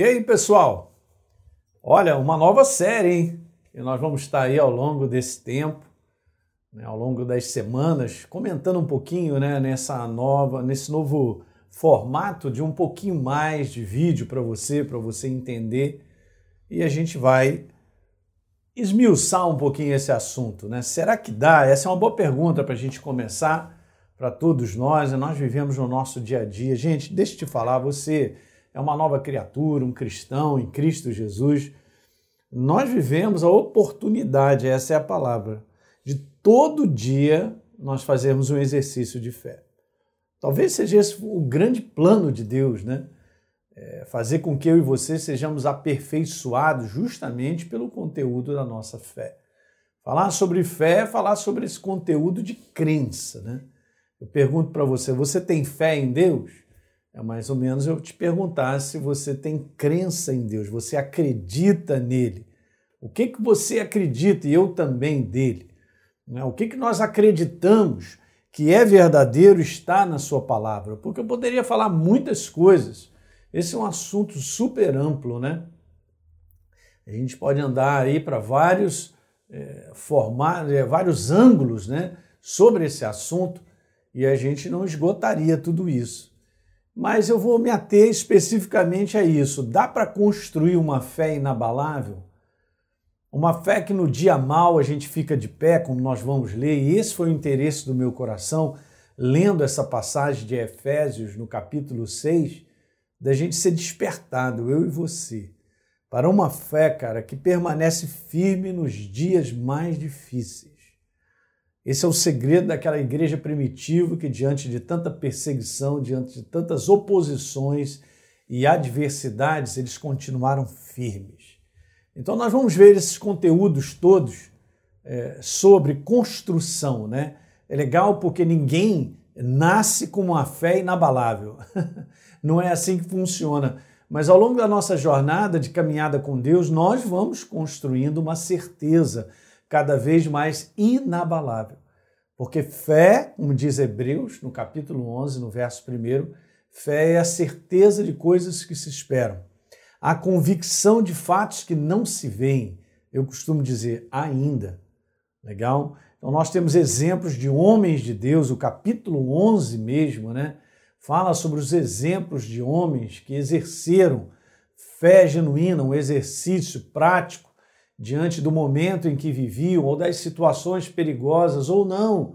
E aí, pessoal? Olha, uma nova série, hein? E nós vamos estar aí ao longo desse tempo, né, ao longo das semanas, comentando um pouquinho, né, nessa nova, nesse novo formato de um pouquinho mais de vídeo para você, para você entender. E a gente vai esmiuçar um pouquinho esse assunto, né? Será que dá? Essa é uma boa pergunta para a gente começar para todos nós. Né? Nós vivemos no nosso dia a dia. Gente, deixa eu te falar, você é uma nova criatura, um cristão em Cristo Jesus. Nós vivemos a oportunidade, essa é a palavra, de todo dia nós fazermos um exercício de fé. Talvez seja esse o grande plano de Deus, né? É fazer com que eu e você sejamos aperfeiçoados justamente pelo conteúdo da nossa fé. Falar sobre fé é falar sobre esse conteúdo de crença, né? Eu pergunto para você, você tem fé em Deus? É mais ou menos eu te perguntar se você tem crença em Deus, você acredita nele. O que, que você acredita e eu também dele? Né? O que, que nós acreditamos que é verdadeiro está na sua palavra? Porque eu poderia falar muitas coisas. Esse é um assunto super amplo, né? A gente pode andar aí para vários é, formar, é, vários ângulos, né, sobre esse assunto e a gente não esgotaria tudo isso mas eu vou me ater especificamente a isso. Dá para construir uma fé inabalável? Uma fé que no dia mal a gente fica de pé, como nós vamos ler, e esse foi o interesse do meu coração, lendo essa passagem de Efésios no capítulo 6, da gente ser despertado, eu e você, para uma fé, cara, que permanece firme nos dias mais difíceis. Esse é o segredo daquela igreja primitiva que, diante de tanta perseguição, diante de tantas oposições e adversidades, eles continuaram firmes. Então, nós vamos ver esses conteúdos todos é, sobre construção, né? É legal porque ninguém nasce com uma fé inabalável. Não é assim que funciona. Mas ao longo da nossa jornada de caminhada com Deus, nós vamos construindo uma certeza cada vez mais inabalável. Porque fé, como diz Hebreus, no capítulo 11, no verso 1, fé é a certeza de coisas que se esperam, a convicção de fatos que não se veem. Eu costumo dizer ainda. Legal? Então nós temos exemplos de homens de Deus, o capítulo 11 mesmo, né? Fala sobre os exemplos de homens que exerceram fé genuína, um exercício prático diante do momento em que viviam ou das situações perigosas ou não.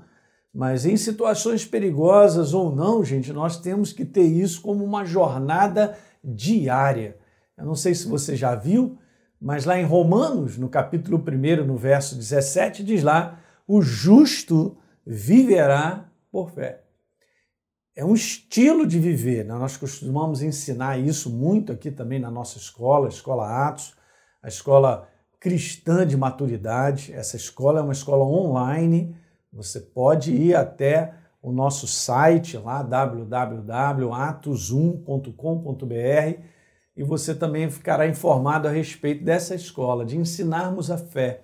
Mas em situações perigosas ou não, gente, nós temos que ter isso como uma jornada diária. Eu não sei se você já viu, mas lá em Romanos, no capítulo 1, no verso 17, diz lá: o justo viverá por fé. É um estilo de viver, né? nós costumamos ensinar isso muito aqui também na nossa escola, a Escola Atos, a escola cristã de maturidade. Essa escola é uma escola online. Você pode ir até o nosso site lá www.atos1.com.br e você também ficará informado a respeito dessa escola, de ensinarmos a fé,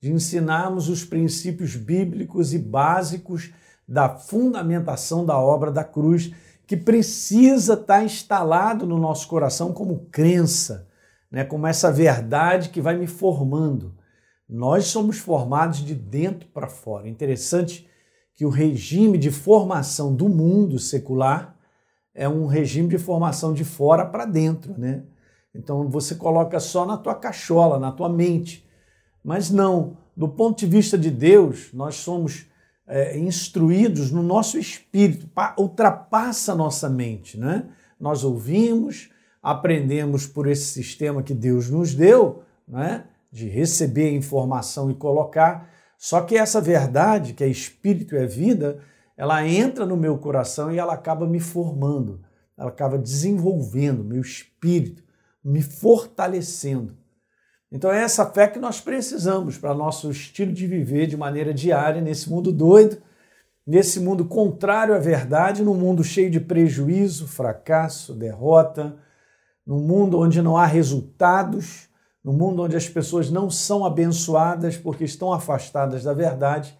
de ensinarmos os princípios bíblicos e básicos da fundamentação da obra da cruz, que precisa estar instalado no nosso coração como crença né, como essa verdade que vai me formando. Nós somos formados de dentro para fora. Interessante que o regime de formação do mundo secular é um regime de formação de fora para dentro, né? Então você coloca só na tua cachola, na tua mente. Mas não, do ponto de vista de Deus, nós somos é, instruídos no nosso espírito, ultrapassa a nossa mente, né? Nós ouvimos, aprendemos por esse sistema que Deus nos deu, né? de receber informação e colocar. Só que essa verdade, que é espírito e é vida, ela entra no meu coração e ela acaba me formando, ela acaba desenvolvendo meu espírito, me fortalecendo. Então é essa fé que nós precisamos para nosso estilo de viver de maneira diária nesse mundo doido, nesse mundo contrário à verdade, num mundo cheio de prejuízo, fracasso, derrota, num mundo onde não há resultados, num mundo onde as pessoas não são abençoadas porque estão afastadas da verdade.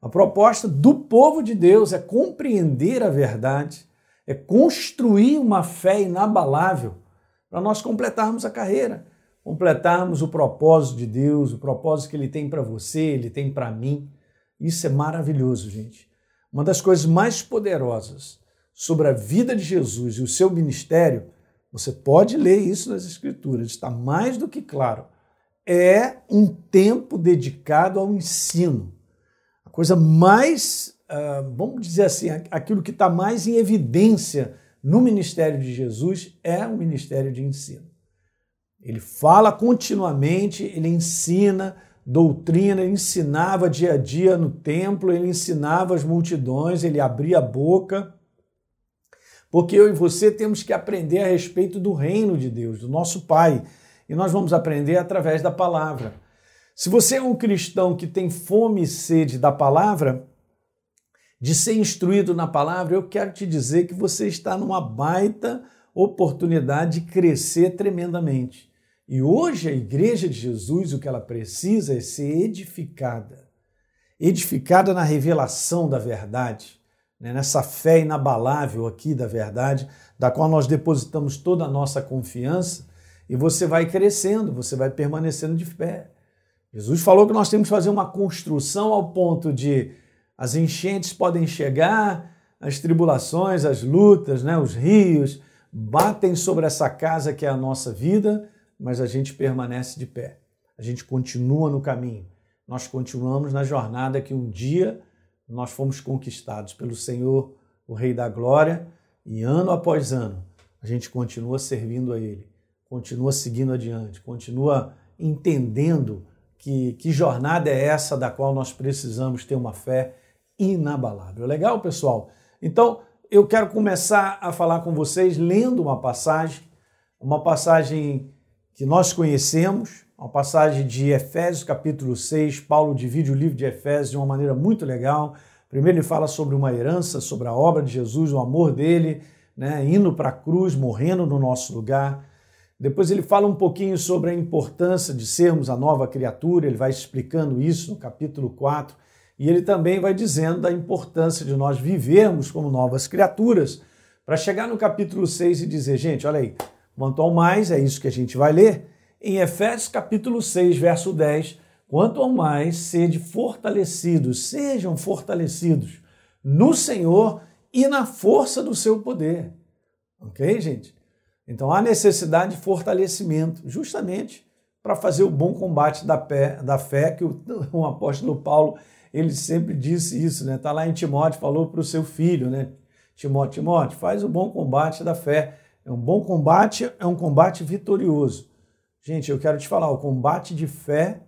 A proposta do povo de Deus é compreender a verdade, é construir uma fé inabalável para nós completarmos a carreira, completarmos o propósito de Deus, o propósito que Ele tem para você, Ele tem para mim. Isso é maravilhoso, gente. Uma das coisas mais poderosas sobre a vida de Jesus e o seu ministério, você pode ler isso nas Escrituras, está mais do que claro. É um tempo dedicado ao ensino. A coisa mais, uh, vamos dizer assim, aquilo que está mais em evidência no ministério de Jesus é o ministério de ensino. Ele fala continuamente, ele ensina doutrina, ele ensinava dia a dia no templo, ele ensinava as multidões, ele abria a boca. Porque eu e você temos que aprender a respeito do reino de Deus, do nosso Pai. E nós vamos aprender através da palavra. Se você é um cristão que tem fome e sede da palavra, de ser instruído na palavra, eu quero te dizer que você está numa baita oportunidade de crescer tremendamente. E hoje a igreja de Jesus, o que ela precisa é ser edificada. Edificada na revelação da verdade, né? nessa fé inabalável aqui da verdade, da qual nós depositamos toda a nossa confiança, e você vai crescendo, você vai permanecendo de fé. Jesus falou que nós temos que fazer uma construção ao ponto de as enchentes podem chegar, as tribulações, as lutas, né, os rios batem sobre essa casa que é a nossa vida, mas a gente permanece de pé. A gente continua no caminho. Nós continuamos na jornada que um dia nós fomos conquistados pelo Senhor, o Rei da Glória, e ano após ano a gente continua servindo a Ele, continua seguindo adiante, continua entendendo que, que jornada é essa da qual nós precisamos ter uma fé inabalável. Legal, pessoal? Então, eu quero começar a falar com vocês lendo uma passagem, uma passagem que nós conhecemos, uma passagem de Efésios capítulo 6. Paulo divide o livro de Efésios de uma maneira muito legal. Primeiro ele fala sobre uma herança, sobre a obra de Jesus, o amor dele, né, indo para a cruz, morrendo no nosso lugar. Depois ele fala um pouquinho sobre a importância de sermos a nova criatura, ele vai explicando isso no capítulo 4. E ele também vai dizendo da importância de nós vivermos como novas criaturas, para chegar no capítulo 6 e dizer, gente, olha aí, quanto ao mais, é isso que a gente vai ler, em Efésios capítulo 6, verso 10, quanto ao mais, sede fortalecidos, sejam fortalecidos no Senhor e na força do seu poder. Ok, gente? Então há necessidade de fortalecimento, justamente para fazer o bom combate da, pé, da fé que o, o apóstolo Paulo ele sempre disse isso, né? Está lá em Timóteo, falou para o seu filho, né? Timóteo, Timóteo, faz o bom combate da fé. É um bom combate, é um combate vitorioso. Gente, eu quero te falar, o combate de fé,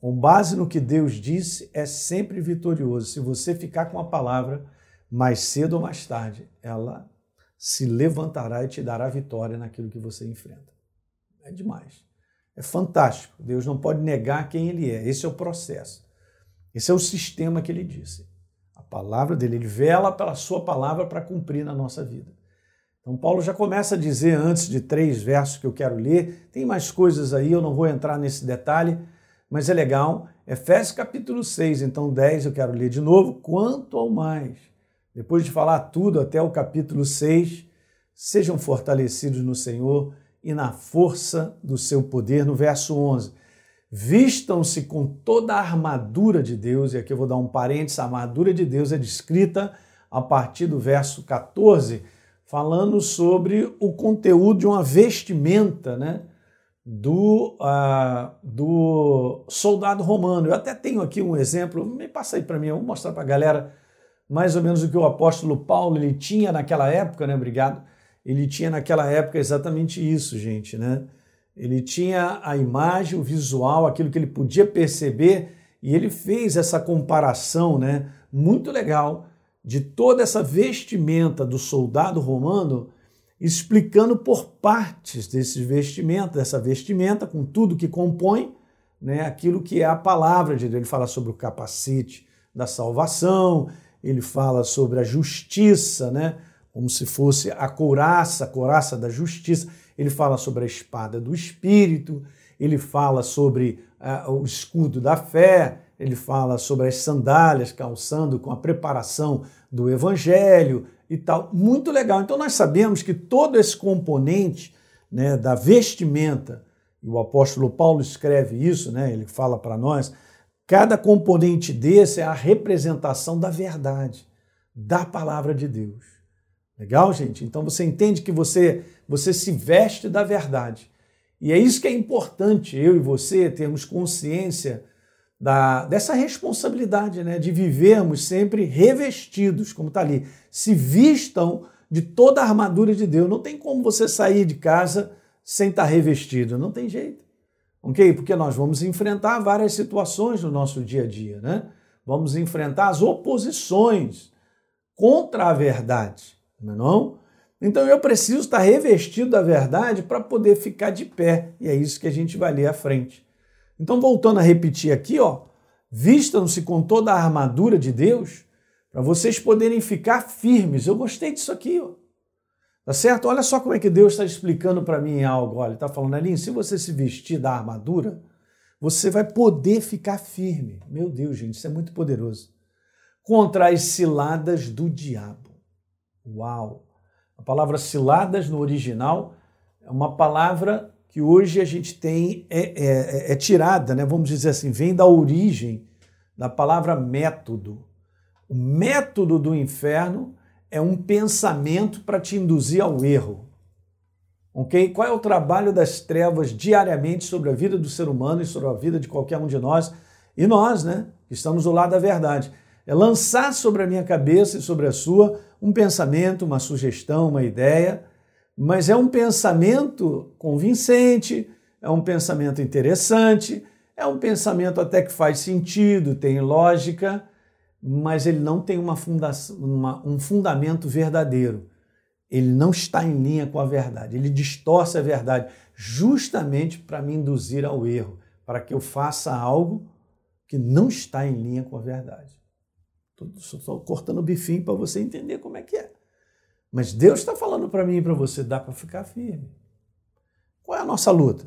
com base no que Deus disse, é sempre vitorioso. Se você ficar com a palavra, mais cedo ou mais tarde, ela se levantará e te dará vitória naquilo que você enfrenta. É demais. É fantástico. Deus não pode negar quem ele é. Esse é o processo. Esse é o sistema que ele disse. A palavra dele, ele vela pela sua palavra para cumprir na nossa vida. Então, Paulo já começa a dizer, antes de três versos que eu quero ler, tem mais coisas aí, eu não vou entrar nesse detalhe, mas é legal. Efésios capítulo 6, então 10, eu quero ler de novo. Quanto ao mais, depois de falar tudo até o capítulo 6, sejam fortalecidos no Senhor e na força do seu poder, no verso 11. Vistam-se com toda a armadura de Deus, e aqui eu vou dar um parênteses: a armadura de Deus é descrita a partir do verso 14, falando sobre o conteúdo de uma vestimenta né, do, uh, do soldado romano. Eu até tenho aqui um exemplo, me passa aí para mim, eu vou mostrar para a galera mais ou menos o que o apóstolo Paulo ele tinha naquela época, né? Obrigado. Ele tinha naquela época exatamente isso, gente, né? Ele tinha a imagem, o visual, aquilo que ele podia perceber, e ele fez essa comparação, né, muito legal, de toda essa vestimenta do soldado romano, explicando por partes desse vestimenta, dessa vestimenta, com tudo que compõe, né, aquilo que é a palavra de Deus. Ele fala sobre o capacete da salvação, ele fala sobre a justiça, né, como se fosse a couraça, a couraça da justiça ele fala sobre a espada do Espírito, ele fala sobre uh, o escudo da fé, ele fala sobre as sandálias calçando com a preparação do Evangelho e tal. Muito legal. Então nós sabemos que todo esse componente né, da vestimenta, e o apóstolo Paulo escreve isso, né, ele fala para nós, cada componente desse é a representação da verdade, da palavra de Deus. Legal, gente? Então você entende que você, você se veste da verdade. E é isso que é importante, eu e você termos consciência da, dessa responsabilidade, né, de vivermos sempre revestidos, como está ali. Se vistam de toda a armadura de Deus. Não tem como você sair de casa sem estar tá revestido, não tem jeito. Ok? Porque nós vamos enfrentar várias situações no nosso dia a dia, né? Vamos enfrentar as oposições contra a verdade, não é não? Então eu preciso estar revestido da verdade para poder ficar de pé. E é isso que a gente vai ler à frente. Então, voltando a repetir aqui, ó, vistam-se com toda a armadura de Deus para vocês poderem ficar firmes. Eu gostei disso aqui, ó. Tá certo? Olha só como é que Deus está explicando para mim algo. Olha, está falando ali, se você se vestir da armadura, você vai poder ficar firme. Meu Deus, gente, isso é muito poderoso. Contra as ciladas do diabo. Uau! A palavra ciladas no original é uma palavra que hoje a gente tem é, é, é, tirada, né? vamos dizer assim, vem da origem da palavra método. O método do inferno é um pensamento para te induzir ao erro. Ok? Qual é o trabalho das trevas diariamente sobre a vida do ser humano e sobre a vida de qualquer um de nós? E nós, né? Que estamos do lado da verdade. É lançar sobre a minha cabeça e sobre a sua um pensamento, uma sugestão, uma ideia mas é um pensamento convincente, é um pensamento interessante, é um pensamento até que faz sentido, tem lógica, mas ele não tem uma fundação, uma, um fundamento verdadeiro. Ele não está em linha com a verdade, ele distorce a verdade, justamente para me induzir ao erro, para que eu faça algo que não está em linha com a verdade. Estou cortando o bifinho para você entender como é que é. Mas Deus está falando para mim e para você, dá para ficar firme. Qual é a nossa luta?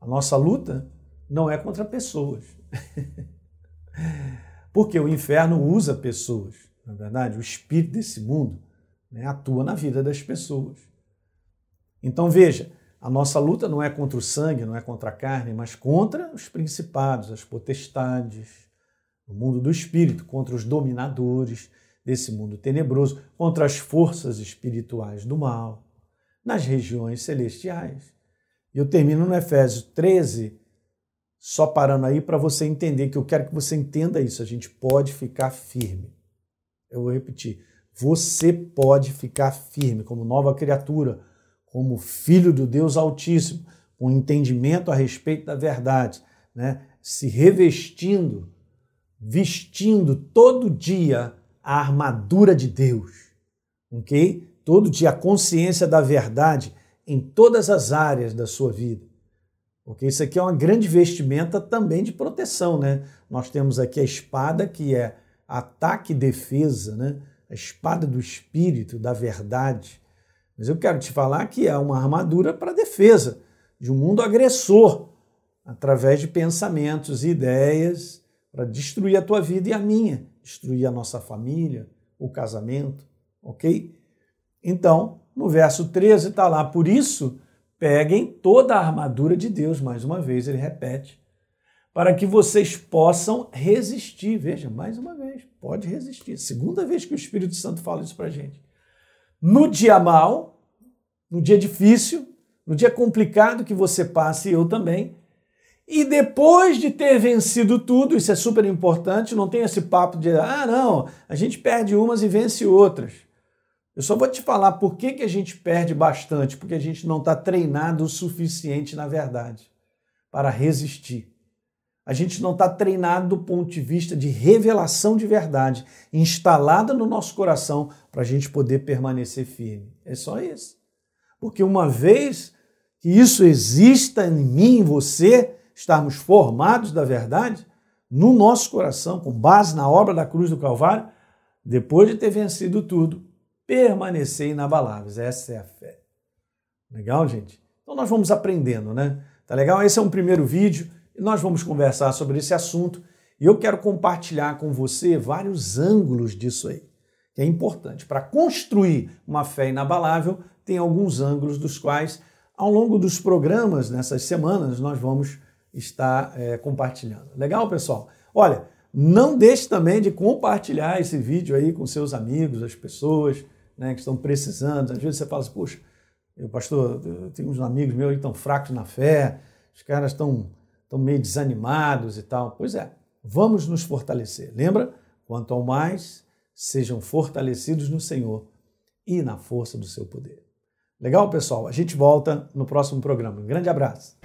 A nossa luta não é contra pessoas. Porque o inferno usa pessoas, na é verdade, o espírito desse mundo né, atua na vida das pessoas. Então veja, a nossa luta não é contra o sangue, não é contra a carne, mas contra os principados, as potestades, o mundo do espírito, contra os dominadores, desse mundo tenebroso, contra as forças espirituais do mal, nas regiões celestiais. E eu termino no Efésios 13, só parando aí para você entender, que eu quero que você entenda isso. A gente pode ficar firme. Eu vou repetir. Você pode ficar firme como nova criatura, como filho do Deus Altíssimo, com entendimento a respeito da verdade, né? se revestindo, vestindo todo dia a armadura de Deus, ok? Todo dia a consciência da verdade em todas as áreas da sua vida. Ok? Isso aqui é uma grande vestimenta também de proteção, né? Nós temos aqui a espada que é ataque e defesa, né? A espada do espírito, da verdade. Mas eu quero te falar que é uma armadura para defesa de um mundo agressor, através de pensamentos e ideias para destruir a tua vida e a minha destruir a nossa família, o casamento, ok? Então, no verso 13 está lá, por isso, peguem toda a armadura de Deus, mais uma vez ele repete, para que vocês possam resistir. Veja, mais uma vez, pode resistir. Segunda vez que o Espírito Santo fala isso para gente. No dia mal, no dia difícil, no dia complicado que você passa e eu também, e depois de ter vencido tudo, isso é super importante, não tem esse papo de, ah, não, a gente perde umas e vence outras. Eu só vou te falar por que, que a gente perde bastante, porque a gente não está treinado o suficiente, na verdade, para resistir. A gente não está treinado do ponto de vista de revelação de verdade, instalada no nosso coração, para a gente poder permanecer firme. É só isso. Porque uma vez que isso exista em mim, em você, estarmos formados da verdade no nosso coração, com base na obra da cruz do Calvário, depois de ter vencido tudo, permanecer inabaláveis. Essa é a fé. Legal, gente? Então nós vamos aprendendo, né? Tá legal? Esse é um primeiro vídeo e nós vamos conversar sobre esse assunto. E eu quero compartilhar com você vários ângulos disso aí, que é importante. Para construir uma fé inabalável, tem alguns ângulos dos quais ao longo dos programas, nessas semanas, nós vamos estar é, compartilhando. Legal, pessoal? Olha, não deixe também de compartilhar esse vídeo aí com seus amigos, as pessoas né, que estão precisando. Às vezes você fala assim, puxa, eu, pastor, eu tenho uns amigos meus que estão fracos na fé, os caras estão, estão meio desanimados e tal. Pois é, vamos nos fortalecer. Lembra? Quanto ao mais, sejam fortalecidos no Senhor e na força do seu poder. Legal, pessoal? A gente volta no próximo programa. Um grande abraço.